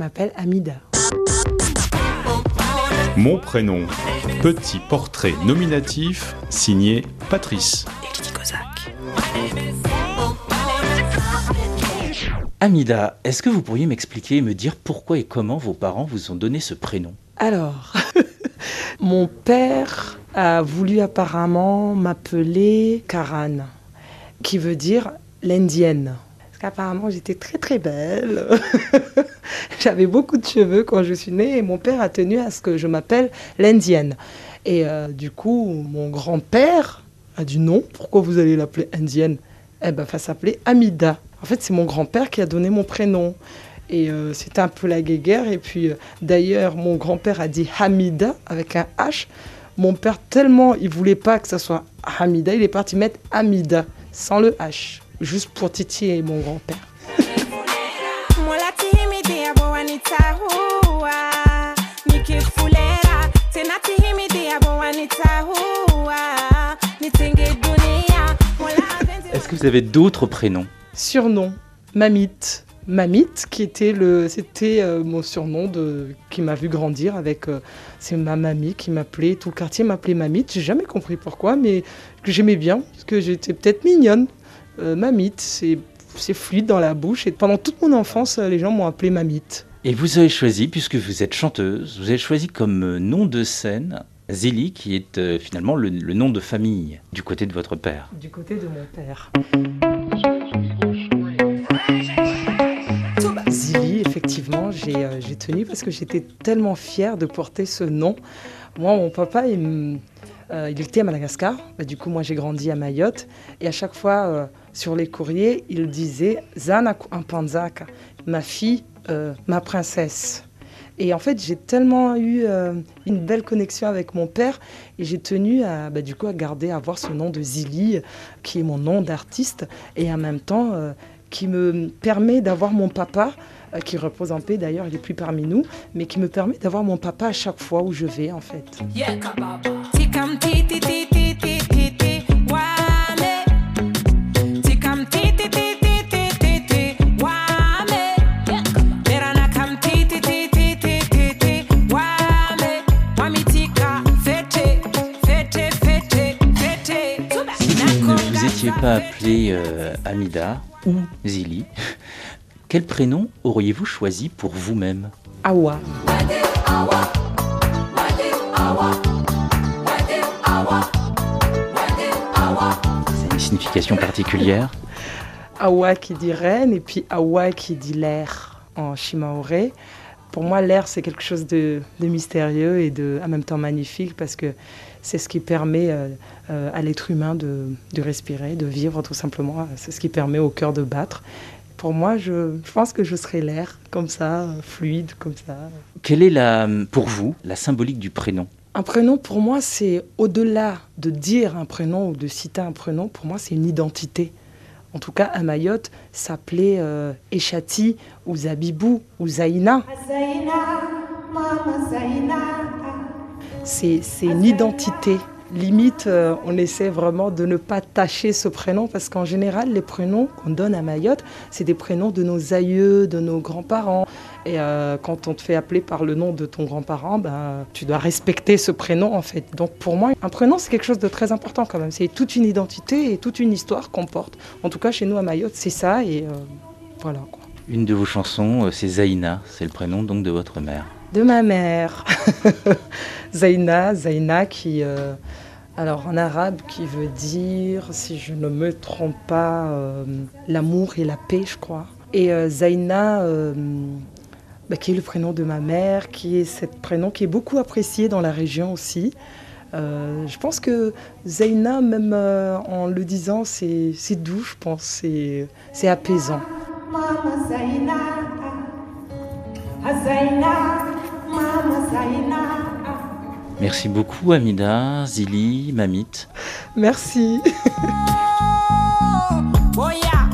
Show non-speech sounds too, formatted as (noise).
m'appelle Amida. Mon prénom, petit portrait nominatif signé Patrice. Amida, est-ce que vous pourriez m'expliquer et me dire pourquoi et comment vos parents vous ont donné ce prénom? Alors, (laughs) mon père a voulu apparemment m'appeler Karan, qui veut dire l'indienne. Parce qu'apparemment j'étais très très belle. (laughs) (laughs) J'avais beaucoup de cheveux quand je suis née et mon père a tenu à ce que je m'appelle l'indienne. Et euh, du coup, mon grand-père a dit non, pourquoi vous allez l'appeler indienne? Eh ben, va s'appeler Amida. En fait, c'est mon grand-père qui a donné mon prénom. Et euh, c'était un peu la guéguerre. Et puis, euh, d'ailleurs, mon grand-père a dit Hamida avec un H. Mon père, tellement il voulait pas que ça soit Hamida, il est parti mettre Amida sans le H, juste pour titiller mon grand-père. Est-ce que vous avez d'autres prénoms? Surnom, Mamite. Mamite, qui était le, c'était euh, mon surnom de, qui m'a vu grandir avec, euh, c'est ma mamie qui m'appelait, tout le quartier m'appelait Mamite. J'ai jamais compris pourquoi, mais que j'aimais bien, parce que j'étais peut-être mignonne. Euh, Mamite, c'est, c'est fluide dans la bouche, et pendant toute mon enfance, les gens m'ont appelé Mamite. Et vous avez choisi, puisque vous êtes chanteuse, vous avez choisi comme nom de scène Zélie, qui est finalement le, le nom de famille du côté de votre père. Du côté de mon père. Zili, effectivement, j'ai j'ai tenu parce que j'étais tellement fière de porter ce nom. Moi, mon papa, il, euh, était à Madagascar. Bah, du coup, moi, j'ai grandi à Mayotte. Et à chaque fois, euh, sur les courriers, il disait Zana Ampanzaka, ma fille, euh, ma princesse. Et en fait, j'ai tellement eu euh, une belle connexion avec mon père et j'ai tenu à, bah, du coup, à garder, à avoir ce nom de Zili, qui est mon nom d'artiste, et en même temps, euh, qui me permet d'avoir mon papa, qui repose en paix d'ailleurs, il n'est plus parmi nous, mais qui me permet d'avoir mon papa à chaque fois où je vais, en fait. Pas appelé euh, Amida ou Zili, quel prénom auriez-vous choisi pour vous-même? Awa. C'est une signification particulière? Awa qui dit reine et puis Awa qui dit l'air en shimaoré. Pour moi, l'air, c'est quelque chose de, de mystérieux et de, en même temps magnifique parce que c'est ce qui permet euh, euh, à l'être humain de, de respirer, de vivre tout simplement. C'est ce qui permet au cœur de battre. Pour moi, je, je pense que je serai l'air, comme ça, fluide, comme ça. Quelle est la, pour vous la symbolique du prénom? Un prénom, pour moi, c'est au-delà de dire un prénom ou de citer un prénom, pour moi, c'est une identité. En tout cas, à Mayotte, s'appelait euh, Echati ou Zabibou ou. C'est c'est une identité. Limite, euh, on essaie vraiment de ne pas tâcher ce prénom parce qu'en général, les prénoms qu'on donne à Mayotte, c'est des prénoms de nos aïeux, de nos grands-parents. Et euh, quand on te fait appeler par le nom de ton grand-parent, ben, tu dois respecter ce prénom en fait. Donc pour moi, un prénom, c'est quelque chose de très important quand même. C'est toute une identité et toute une histoire qu'on porte. En tout cas, chez nous à Mayotte, c'est ça. Et euh, voilà. Une de vos chansons, c'est Zaïna, c'est le prénom donc de votre mère. De ma mère, (laughs) Zaina, Zaina qui, euh, alors en arabe, qui veut dire, si je ne me trompe pas, euh, l'amour et la paix, je crois. Et euh, Zaina, bah, qui est le prénom de ma mère, qui est ce prénom qui est beaucoup apprécié dans la région aussi. Je pense que Zaina, même en le disant, c'est doux, je pense, c'est apaisant. Zaina. Merci beaucoup Amida, Zili, Mamite. Merci. (laughs) Oh yeah,